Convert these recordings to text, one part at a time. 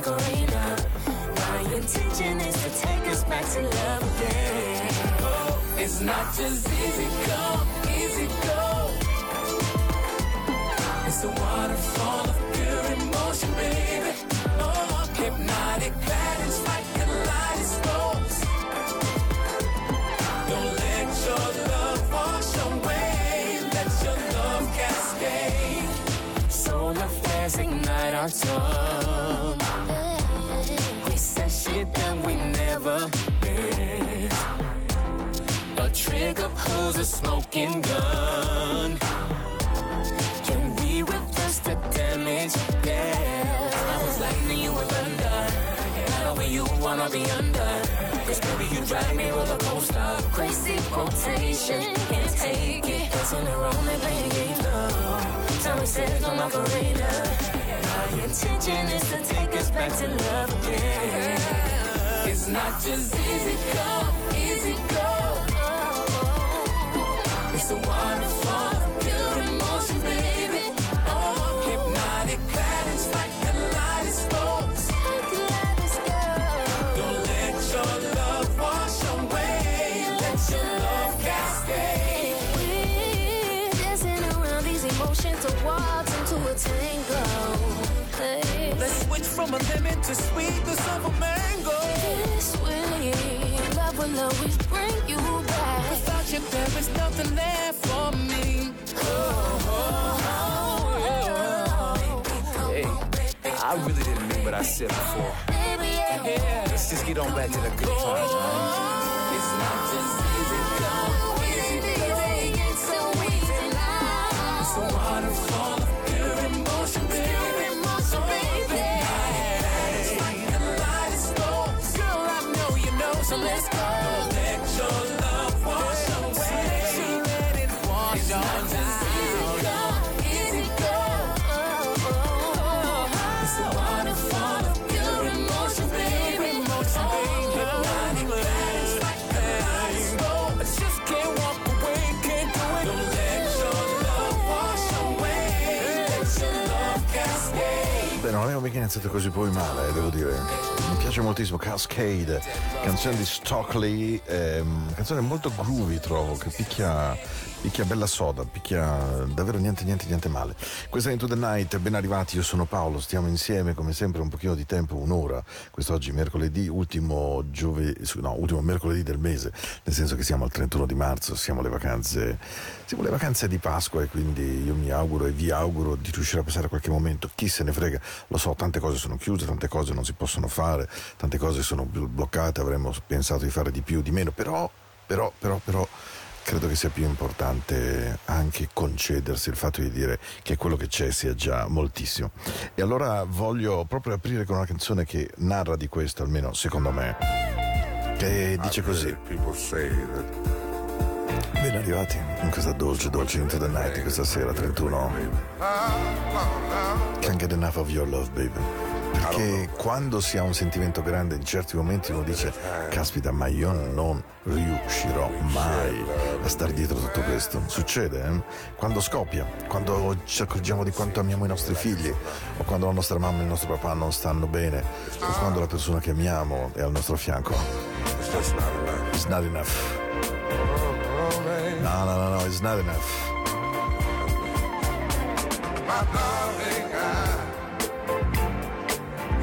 Macarena. My intention is to take us back to love again. Oh, it's not just easy come, easy go. It's a waterfall of pure emotion, baby. Oh, hypnotic patterns like kaleidoscopes. Don't let your love wash away. Let your love cascade. Solar flares ignite our tongue. Said we never meant. A trigger pulls a smoking gun. Can we reverse the damage? Yeah. I was lightning, you were thunder. Now where you wanna be under. Cause baby, you drive me roller coaster. Crazy quotation, can't take it. Dancing around and playing of. Time says no Macarena. My intention is to take us back to love again. It's not just easy come, easy go. From a lemon to sweetness of a mango. This way, love will always bring you back. Without you, there is nothing there for me. Hey, I really didn't mean what I said before. Baby, yeah. Let's just get on back to the good times, man. It's not just easy come, easy. It's so easy now. It's Beh, non avevo mica iniziato così poi male, eh, devo dire. Mi piace moltissimo Cascade, canzone di Stockley, ehm, canzone molto groovy trovo, che picchia, picchia bella soda, picchia davvero niente niente niente male. Questa è Into the Night, ben arrivati, io sono Paolo, stiamo insieme come sempre un pochino di tempo, un'ora, quest'oggi mercoledì, ultimo, giove, no, ultimo mercoledì del mese, nel senso che siamo al 31 di marzo, siamo alle vacanze, siamo alle vacanze di Pasqua e quindi io mi auguro e vi auguro di riuscire a passare qualche momento, chi se ne frega, lo so, tante cose sono chiuse, tante cose non si possono fare, tante cose sono bl- bloccate, avremmo pensato di fare di più, di meno, però, però, però, però, credo che sia più importante anche concedersi il fatto di dire che quello che c'è sia già moltissimo. E allora voglio proprio aprire con una canzone che narra di questo, almeno secondo me, che dice così. Ben arrivati in questa dolce, dolce Into the Night questa sera 31. Can't get enough of your love, baby. Perché quando si ha un sentimento grande in certi momenti uno dice caspita ma io non riuscirò mai a stare dietro tutto questo. Succede eh? quando scoppia quando ci accorgiamo di quanto amiamo i nostri figli o quando la nostra mamma e il nostro papà non stanno bene o quando la persona che amiamo è al nostro fianco. It's not enough. not enough no no no no it's not enough. My darling, I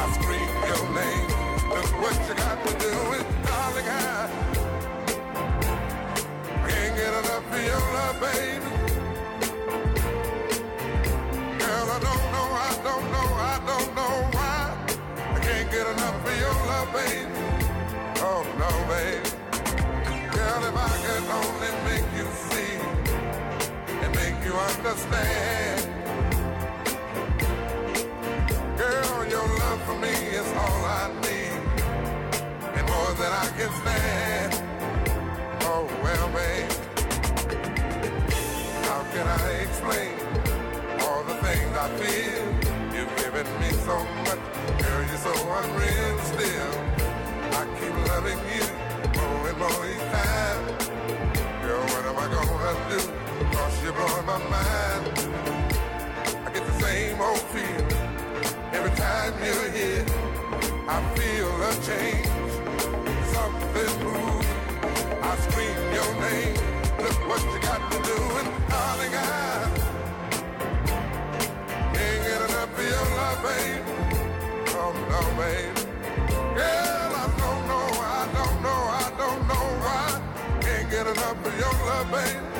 I scream your name. Look what you got me doing, darling. I can't get enough of your love, baby. Girl, I don't know, I don't know, I don't know why. I can't get enough of your love, baby. Oh no, baby. Girl, if I could only make you see and make you understand. Your love for me is all I need and more than I can stand. Oh well, babe. How can I explain all the things I feel? You've given me so much, girl, you're so unreal still. I keep loving you more and more each time. Girl, what am I gonna do? Cause you're blowing my mind. I get the same old feel every time you're here. I feel a change, something moves. I scream your name. Look what you got me doing, darling. I can't get enough of your love, babe. Oh no, babe. Girl, I don't know, I don't know, I don't know why. Can't get enough of your love, babe.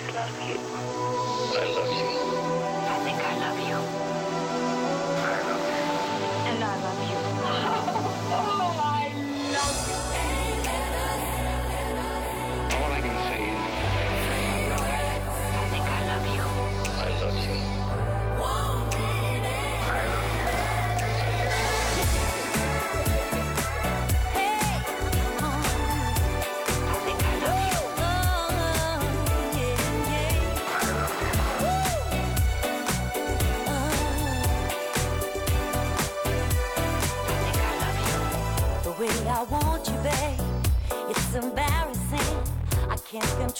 I love you.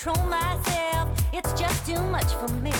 Control myself, it's just too much for me.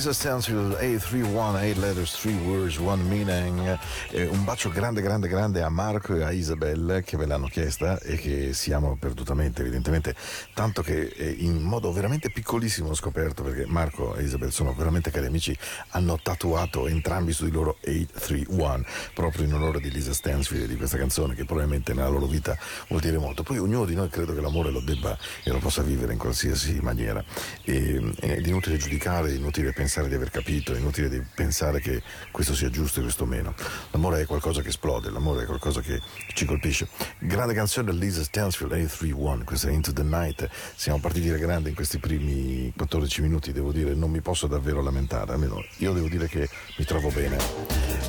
Lisa Stansfield, 831, 8 letters, 3 words, 1 meaning. Eh, un bacio grande, grande, grande a Marco e a Isabel che ve l'hanno chiesta e che siamo perdutamente, evidentemente, tanto che in modo veramente piccolissimo ho scoperto, perché Marco e Isabel sono veramente cari amici, hanno tatuato entrambi su di loro 831, proprio in onore di Lisa Stansfield di questa canzone che probabilmente nella loro vita vuol dire molto. Poi ognuno di noi credo che l'amore lo debba e lo possa vivere in qualsiasi maniera. E, ed è inutile giudicare, è inutile pensare di aver capito, è inutile pensare che questo sia giusto e questo meno. L'amore è qualcosa che esplode, l'amore è qualcosa che ci colpisce. Grande canzone Lisa Stansfield, 831, questa è Into the Night. Siamo partiti da grande in questi primi 14 minuti, devo dire, non mi posso davvero lamentare, almeno io devo dire che mi trovo bene.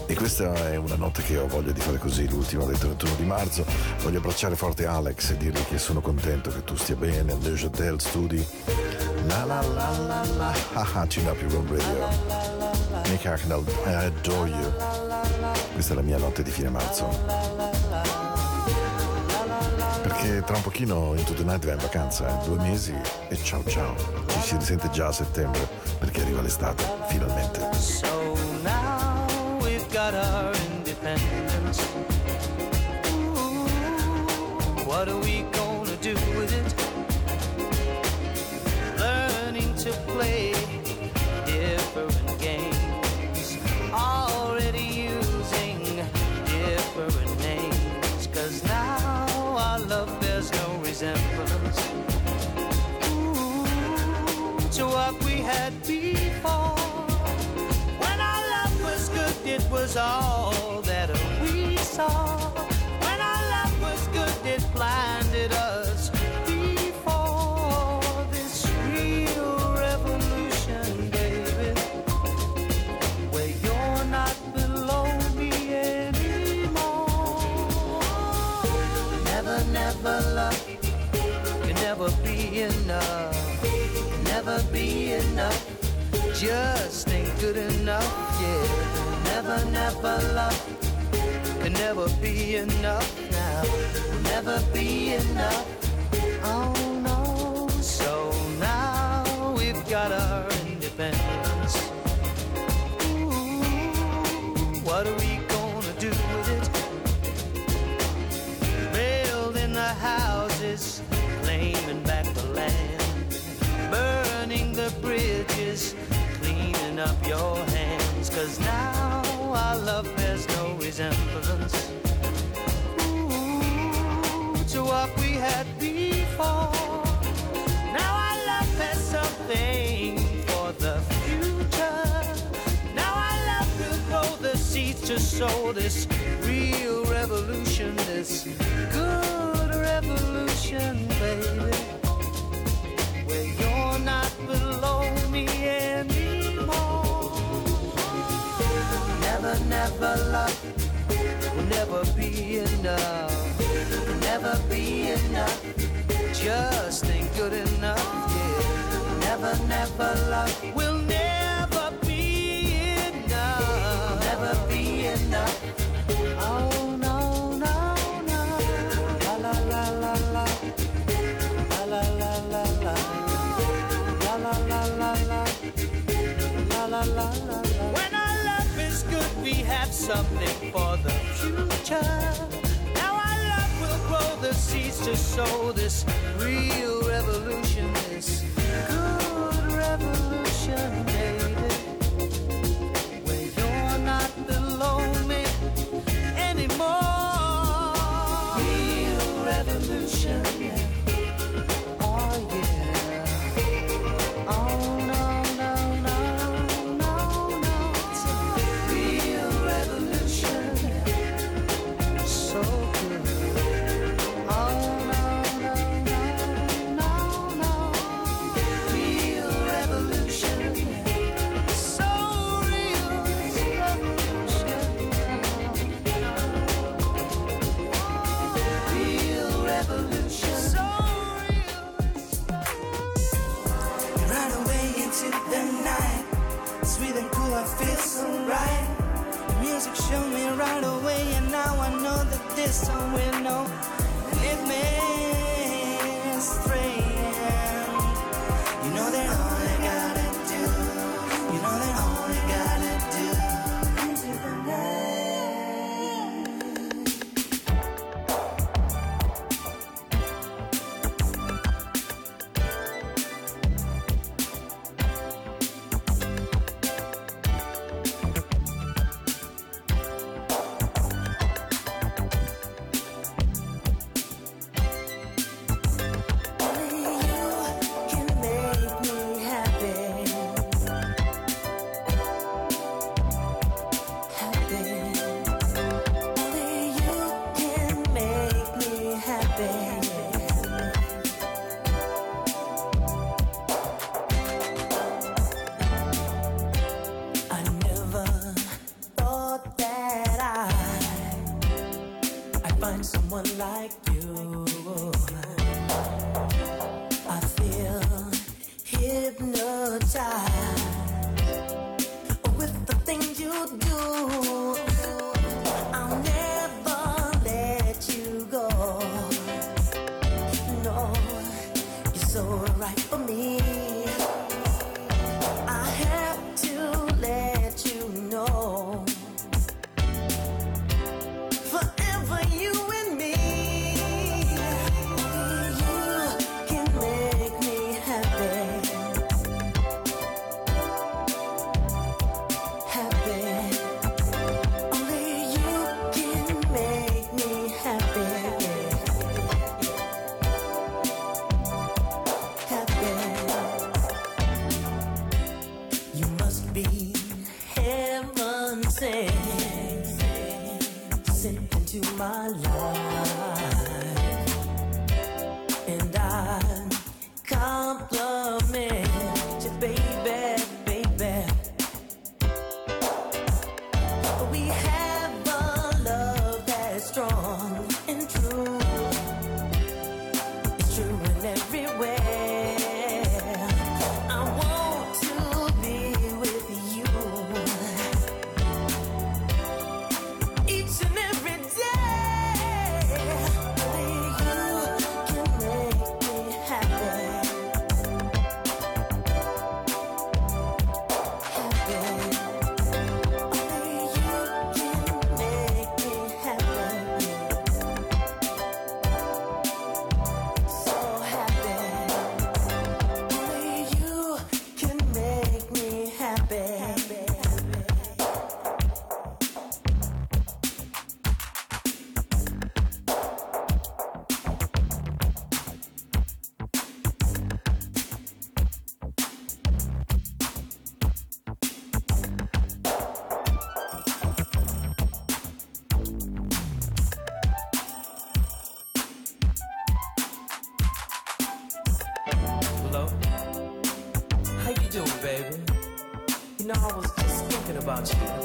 E questa è una notte che ho voglia di fare così, l'ultima del 31 di marzo. Voglio abbracciare forte Alex e dirgli che sono contento che tu stia bene, Le Hotel Studi. La la la la la, haha, tune up your own radio. Nick Hacknell, I adore you. Questa è la mia notte di fine marzo. Perché tra un pochino Into the Night va in vacanza, eh? due mesi e ciao ciao. Ci si risente già a settembre perché arriva l'estate, finalmente. So now we've got our independence. Ooh, what are we gonna was all that we saw. When our love was good, it blinded us before this real revolution, baby. Where you're not below me anymore. Never, never love can never be enough. Never be enough just ain't good enough, yeah. Never, never love can never be enough now. Never be enough, oh no. So now we've got Cause now our love bears no resemblance Ooh, to what we had before. Now our love has something for the future. Now our love will grow the seeds to sow this real revolution, this good revolution, baby. Where you're not below me anymore. Never, never love will never be enough. Never be enough. Just ain't good enough, yeah. Never, never love will never be enough. Never be enough. Oh no, no, no. La la la la la. La la la la la. La la la la la. La la la la la. We have something for the future. Now our love will grow the seeds to sow this real revolution, this good revolution, baby. time. 放弃。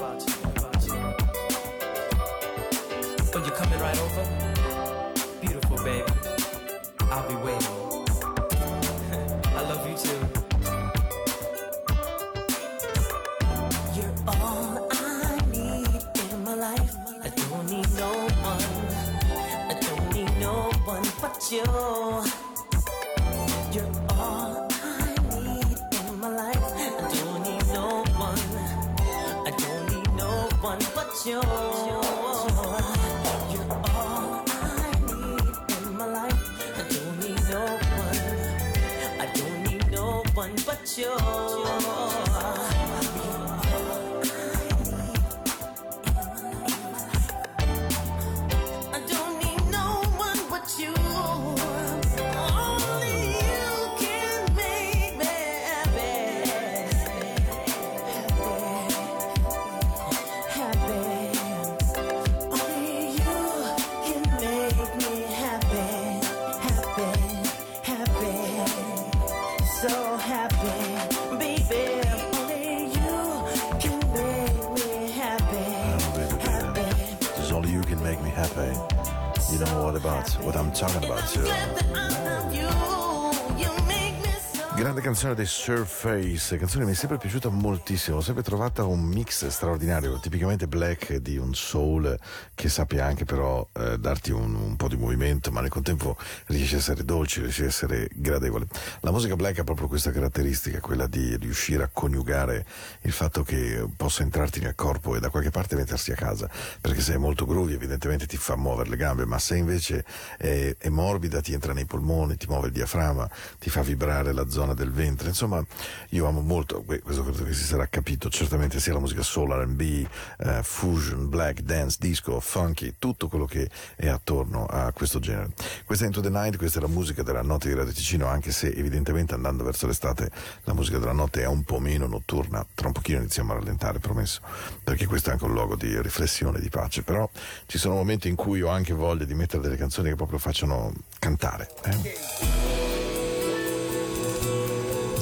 Canzone dei Surface, canzone che mi è sempre piaciuta moltissimo, ho sempre trovata un mix straordinario, tipicamente black di un soul che sappia anche però eh, darti un, un, po' di movimento, ma nel contempo riesce a essere dolce, riesce a essere gradevole. La musica black ha proprio questa caratteristica, quella di riuscire a coniugare il fatto che possa entrarti nel corpo e da qualche parte mettersi a casa, perché se è molto groovy evidentemente ti fa muovere le gambe, ma se invece è, è morbida ti entra nei polmoni, ti muove il diaframma, ti fa vibrare la zona del ventre. Insomma, io amo molto, questo credo che si sarà capito, certamente sia la musica soul, RB, eh, fusion, black, dance, disco, funky, tutto quello che è attorno a questo genere. Questa è Into the Night, questa è la musica della notte di Radio Ticino, anche se evidentemente andando verso l'estate la musica della notte è un po' meno notturna, tra un pochino iniziamo a rallentare, promesso, perché questo è anche un luogo di riflessione, di pace, però ci sono momenti in cui ho anche voglia di mettere delle canzoni che proprio facciano cantare. Eh?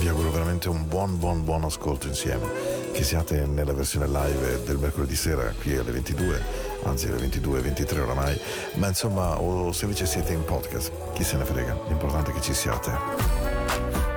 Vi auguro veramente un buon buon buon ascolto insieme. Che siate nella versione live del mercoledì sera qui alle 22 anzi alle 22 23 oramai. Ma insomma o se invece siete in podcast chi se ne frega l'importante è che ci siate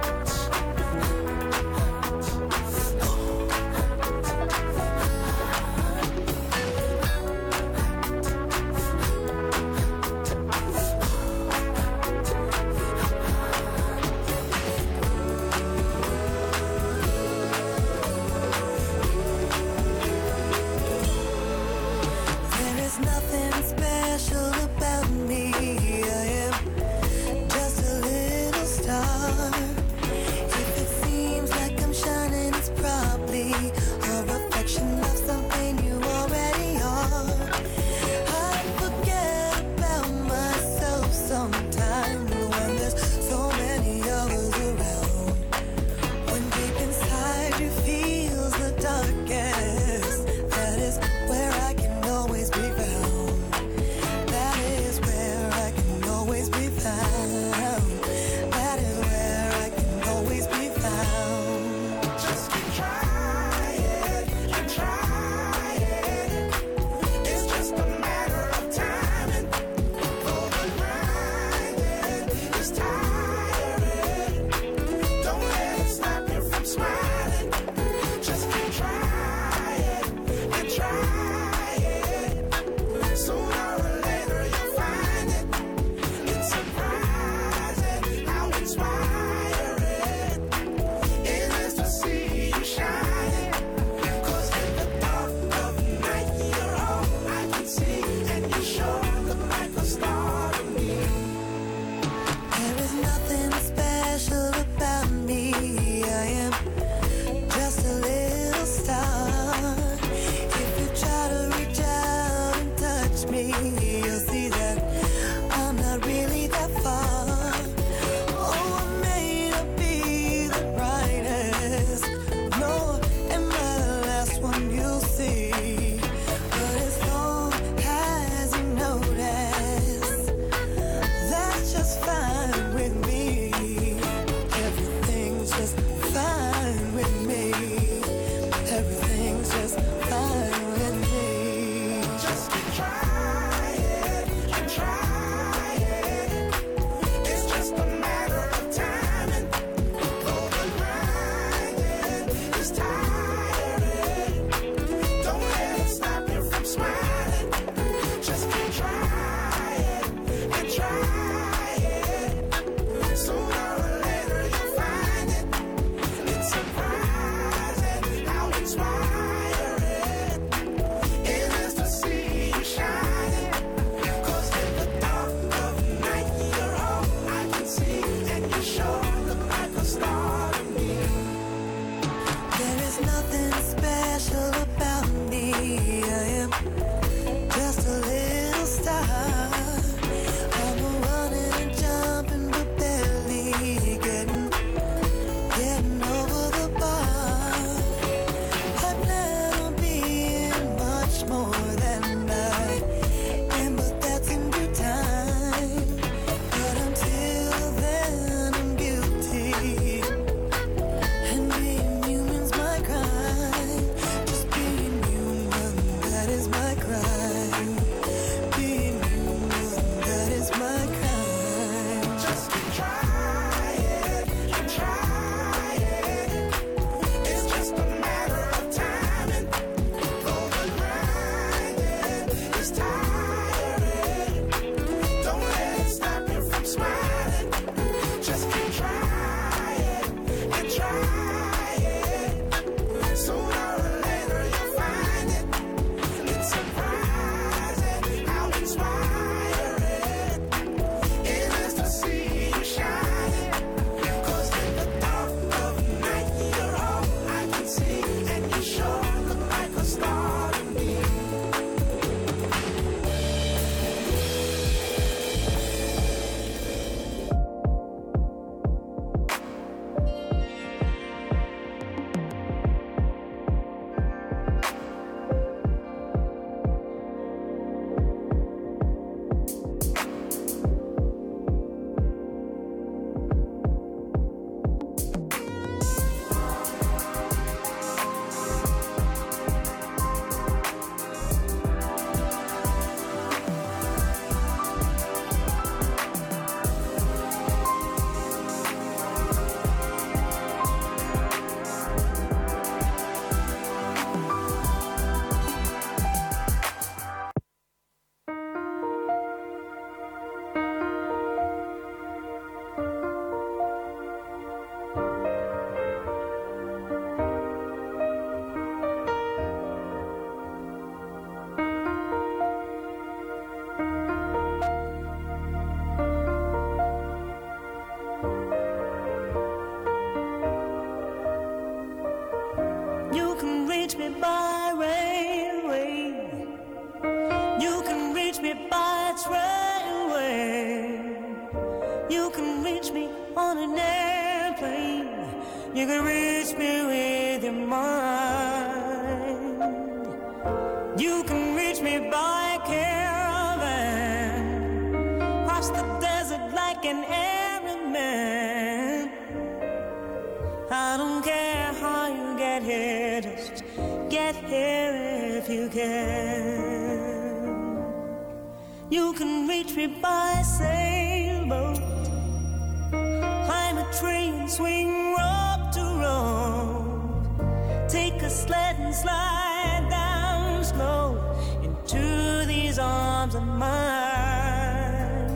arms of mine.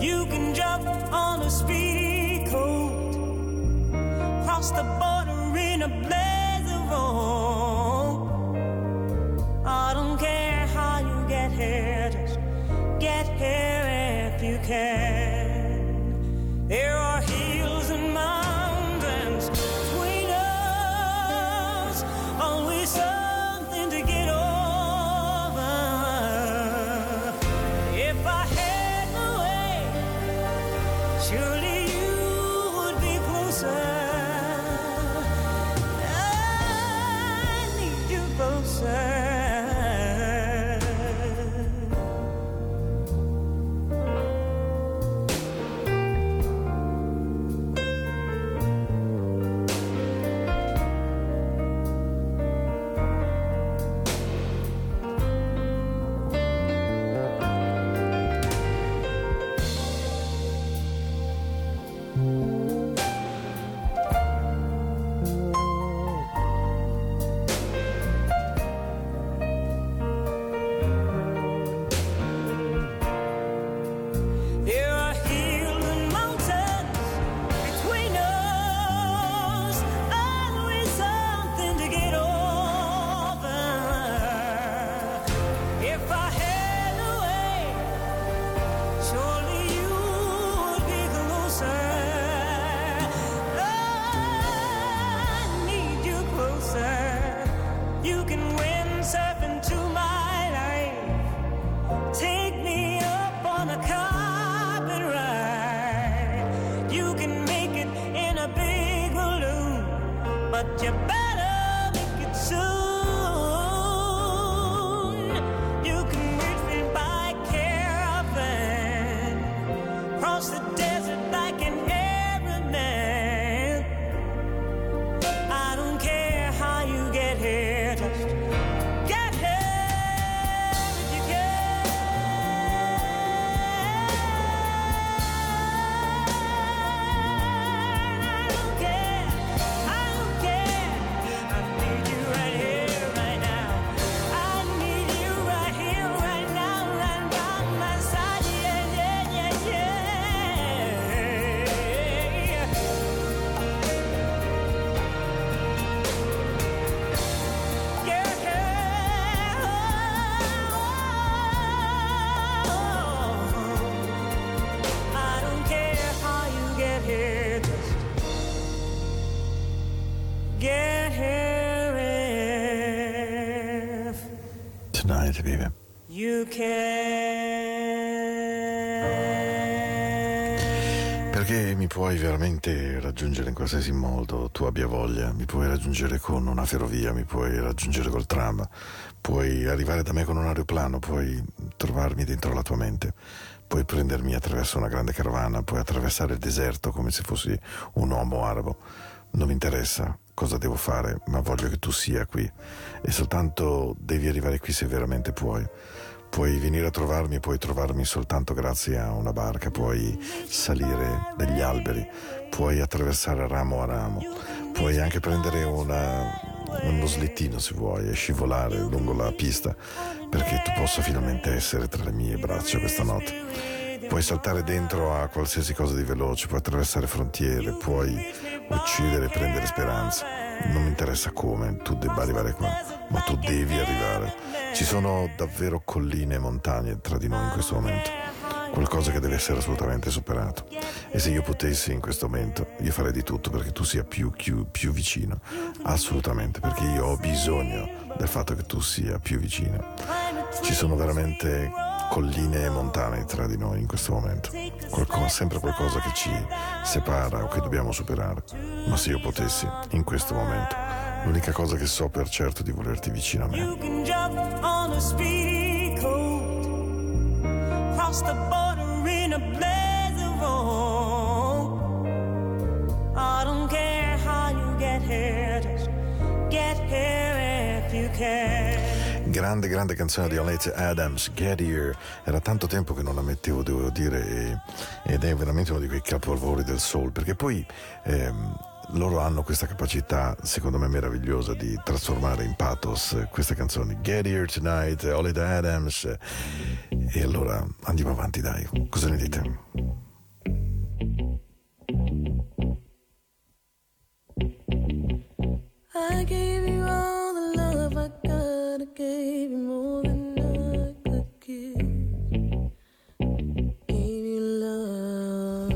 You can jump on a speedy coat cross the border in a blaze but you better veramente raggiungere in qualsiasi modo tu abbia voglia, mi puoi raggiungere con una ferrovia, mi puoi raggiungere col tram, puoi arrivare da me con un aeroplano, puoi trovarmi dentro la tua mente, puoi prendermi attraverso una grande carovana, puoi attraversare il deserto come se fossi un uomo arabo. Non mi interessa cosa devo fare, ma voglio che tu sia qui e soltanto devi arrivare qui se veramente puoi. Puoi venire a trovarmi, puoi trovarmi soltanto grazie a una barca, puoi salire degli alberi, puoi attraversare ramo a ramo, puoi anche prendere una- uno slittino se vuoi e scivolare lungo la pista perché tu possa finalmente essere tra le mie braccia questa notte. Puoi saltare dentro a qualsiasi cosa di veloce, puoi attraversare frontiere, puoi uccidere e prendere speranze. Non mi interessa come tu debba arrivare qua, ma tu devi arrivare. Ci sono davvero colline e montagne tra di noi in questo momento. Qualcosa che deve essere assolutamente superato. E se io potessi in questo momento, io farei di tutto perché tu sia più, più, più vicino. Assolutamente, perché io ho bisogno del fatto che tu sia più vicino. Ci sono veramente colline e montane tra di noi in questo momento. Qualcosa, sempre qualcosa che ci separa o che dobbiamo superare. Ma se io potessi, in questo momento, l'unica cosa che so per certo è di volerti vicino a me. I don't care how you get here, get here if you can. Grande, grande canzone di Olete Adams, Get Here. Era tanto tempo che non la mettevo, devo dire, ed è veramente uno di quei capolavori del soul, perché poi ehm, loro hanno questa capacità, secondo me meravigliosa, di trasformare in pathos queste canzoni. Get Here Tonight, Olete Adams. E allora andiamo avanti, dai. Cosa ne dite? I gave gave you more than I could give. Gave you love.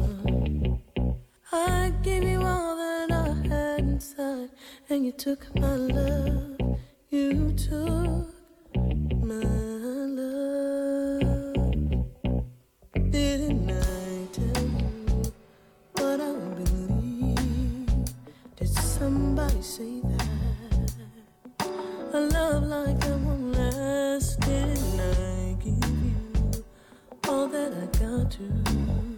I gave you all that I had inside, and you took my love. You took my love. Didn't I tell you what I believe? Did somebody say that? like I'm. I give you all that I got to.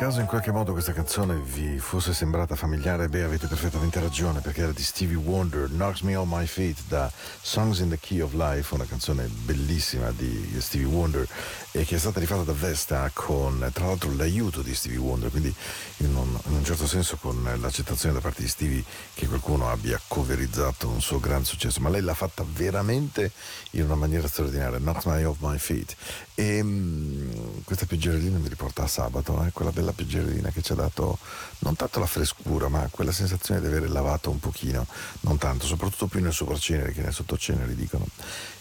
caso in qualche modo questa canzone vi fosse sembrata familiare, beh avete perfettamente ragione perché era di Stevie Wonder, Knocks Me on My Feet da Songs in the Key of Life, una canzone bellissima di Stevie Wonder e che è stata rifatta da Vesta con tra l'altro l'aiuto di Stevie Wonder, quindi in un, in un certo senso con l'accettazione da parte di Stevie che qualcuno abbia coverizzato un suo gran successo, ma lei l'ha fatta veramente in una maniera straordinaria, Knocks Me on My Feet. E, questa pioggerellina mi riporta a sabato, eh? quella bella pioggerellina che ci ha dato non tanto la frescura, ma quella sensazione di aver lavato un pochino, non tanto, soprattutto più nel sovracenere che nel sottocenere, dicono.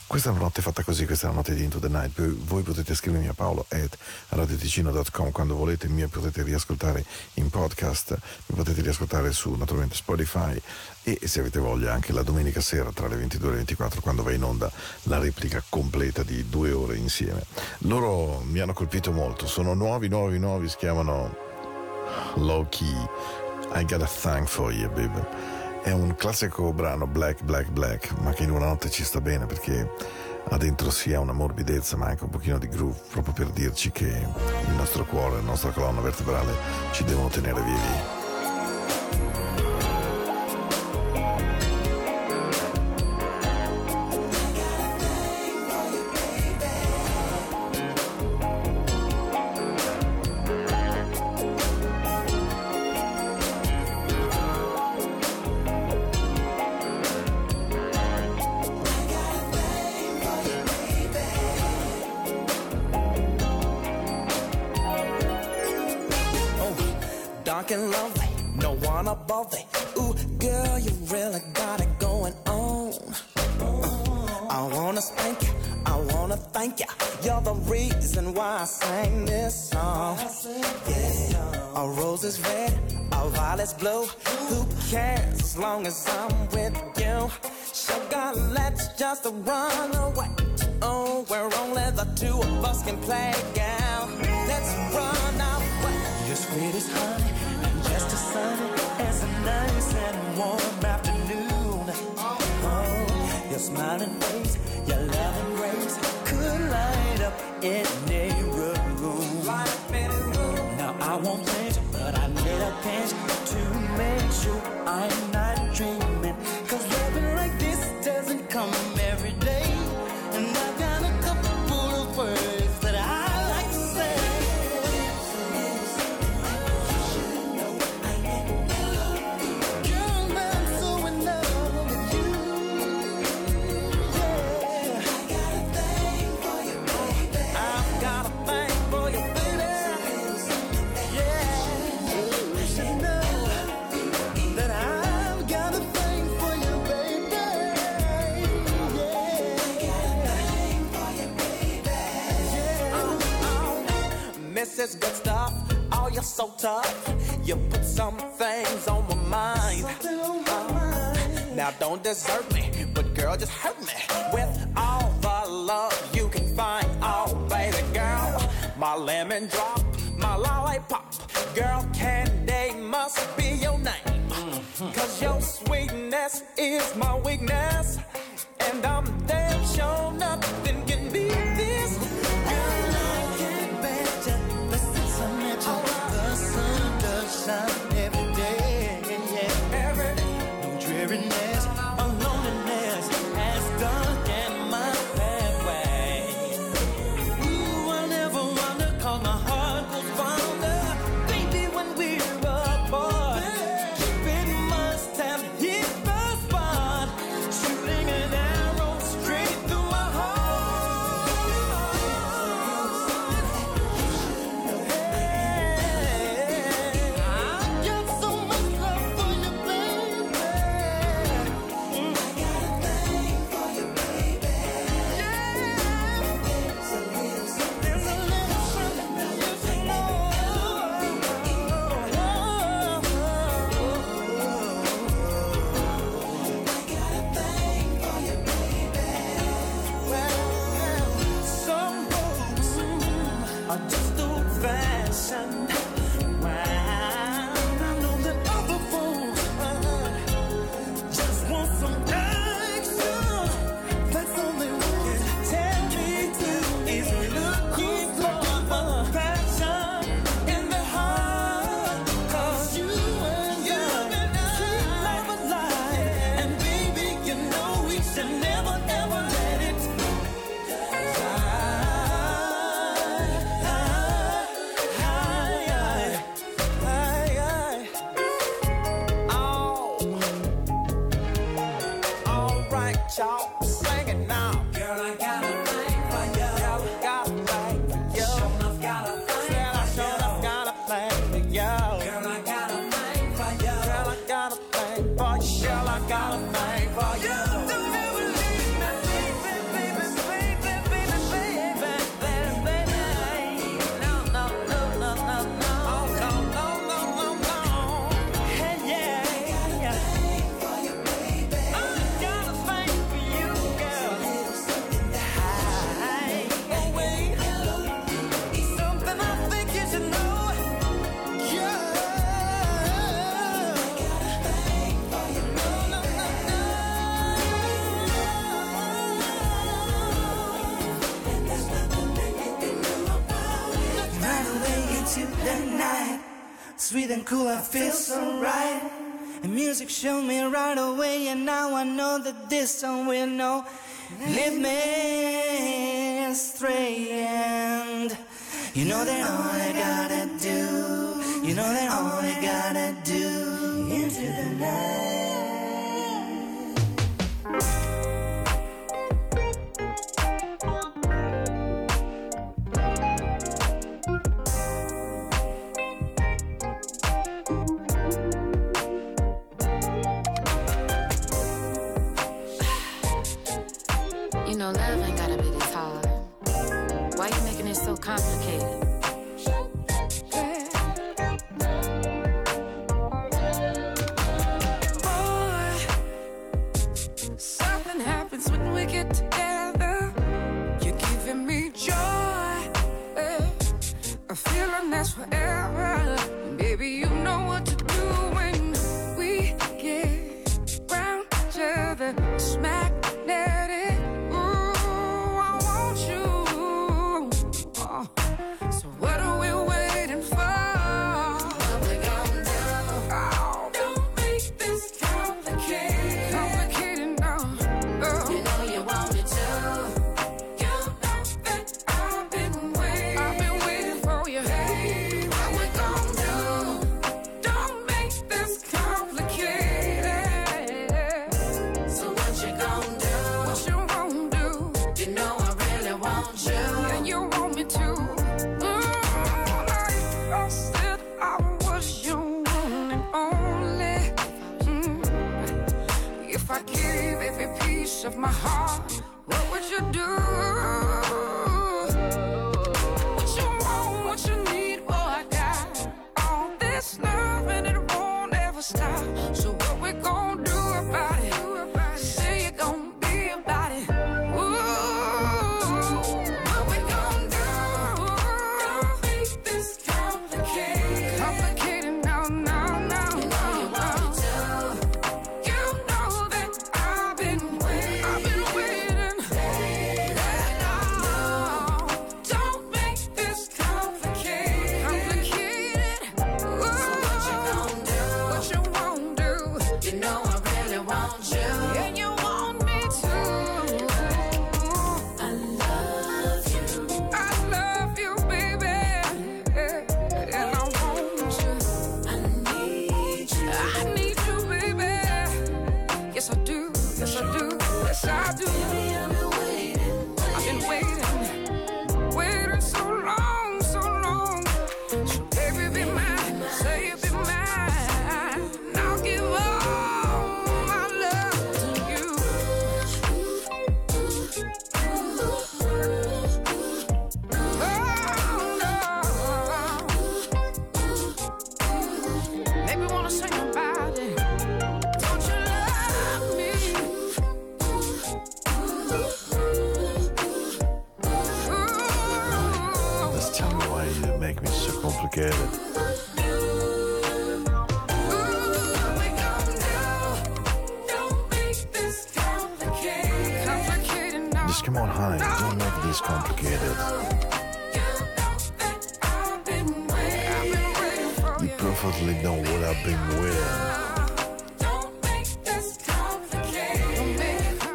Questa è una notte fatta così, questa è la notte di Into the Night. Voi potete scrivermi a paolo at radioticino.com quando volete, mi potete riascoltare in podcast, mi potete riascoltare su naturalmente Spotify e se avete voglia anche la domenica sera tra le 22 e le 24 quando va in onda la replica completa di due ore insieme. Loro mi hanno colpito molto, sono nuovi, nuovi, nuovi, si chiamano Low Key. I got a thank for you, baby. È un classico brano black, black, black, ma che in una notte ci sta bene perché ha dentro sia una morbidezza ma anche un pochino di groove, proprio per dirci che il nostro cuore, la nostra colonna vertebrale ci devono tenere vivi. Don't desert me, but girl, just hurt me with all the love you can find. Oh, baby girl, my lemon drop, right away, and now I know that this song will know. Lead me astray, and you know that all I gotta do, you know that all I gotta do into the night. Of my heart,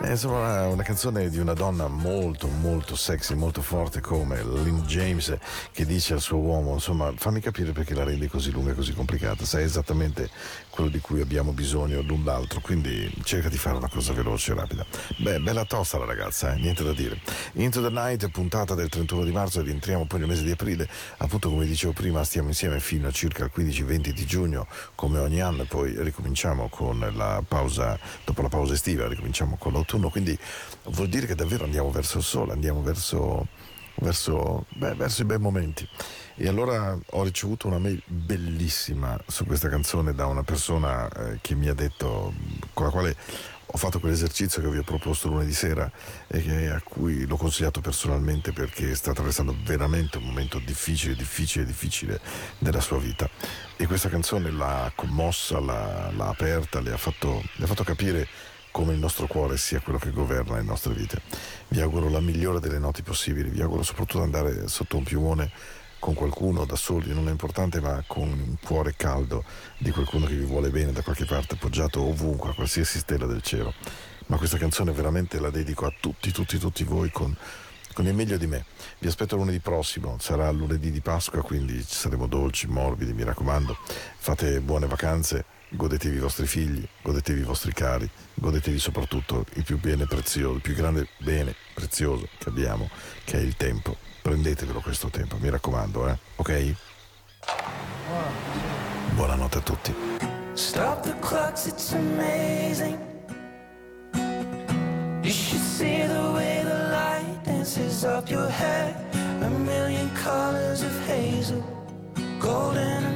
Eh, insomma, è una canzone di una donna molto, molto sexy, molto forte come Lynn James che dice al suo uomo, insomma, fammi capire perché la rendi così lunga e così complicata, sai esattamente quello di cui abbiamo bisogno l'un l'altro, quindi cerca di fare una cosa veloce e rapida. Beh, bella tosta la ragazza, eh? niente da dire. Into the Night, puntata del 31 di marzo rientriamo poi nel mese di aprile, appunto come dicevo prima stiamo insieme fino a circa il 15-20 di giugno come ogni anno e poi ricominciamo con la pausa, dopo la pausa estiva ricominciamo con l'autunno, quindi vuol dire che davvero andiamo verso il sole, andiamo verso, verso, beh, verso i bei momenti. E allora ho ricevuto una mail bellissima su questa canzone da una persona eh, che mi ha detto, con la quale ho fatto quell'esercizio che vi ho proposto lunedì sera e che, a cui l'ho consigliato personalmente perché sta attraversando veramente un momento difficile, difficile, difficile della sua vita. E questa canzone l'ha commossa, l'ha, l'ha aperta, le ha, fatto, le ha fatto capire come il nostro cuore sia quello che governa le nostre vite. Vi auguro la migliore delle noti possibili, vi auguro soprattutto di andare sotto un piumone con qualcuno, da soli, non è importante, ma con un cuore caldo di qualcuno che vi vuole bene da qualche parte, appoggiato ovunque, a qualsiasi stella del cielo. Ma questa canzone veramente la dedico a tutti, tutti, tutti voi con, con il meglio di me. Vi aspetto lunedì prossimo, sarà lunedì di Pasqua, quindi saremo dolci, morbidi, mi raccomando. Fate buone vacanze, godetevi i vostri figli, godetevi i vostri cari, godetevi soprattutto il più bene prezioso, il più grande bene prezioso che abbiamo, che è il tempo. Prendetevelo questo tempo, mi raccomando, eh? Ok? Buonanotte a tutti. Stop the clocks, it's amazing. You should see the way the light dances up your hair. A million colors of hazel, golden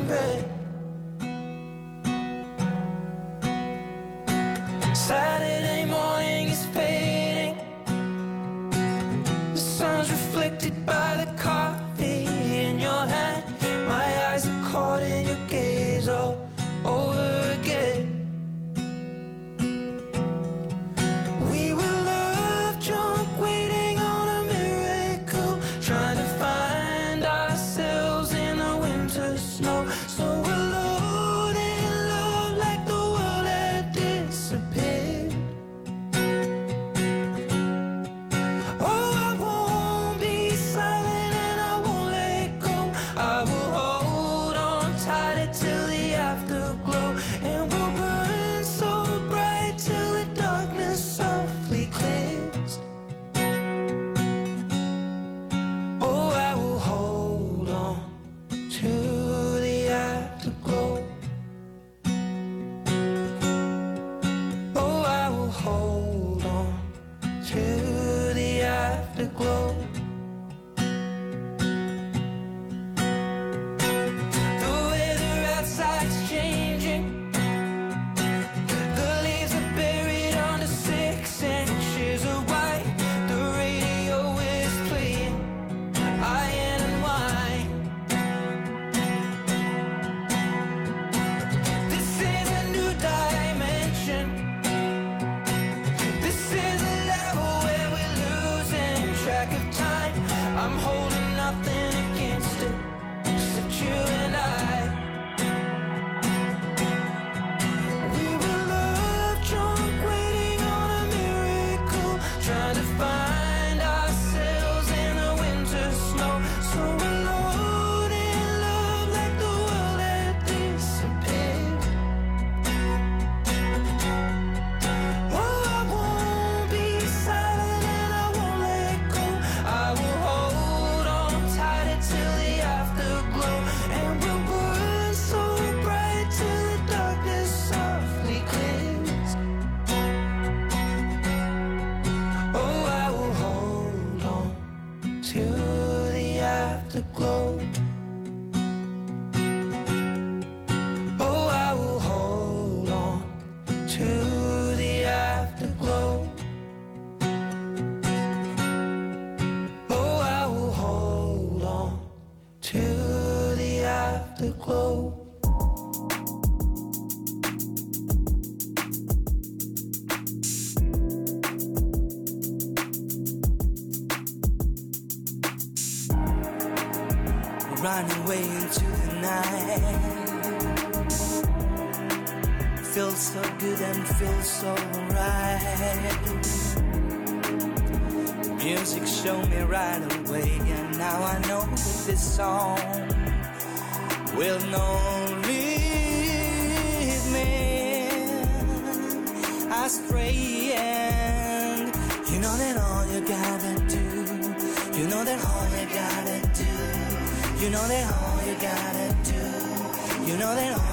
feels so right. Music showed me right away, and now I know that this song will not lead me astray. And you know that all you gotta do, you know that all you gotta do, you know that all you gotta do, you know that all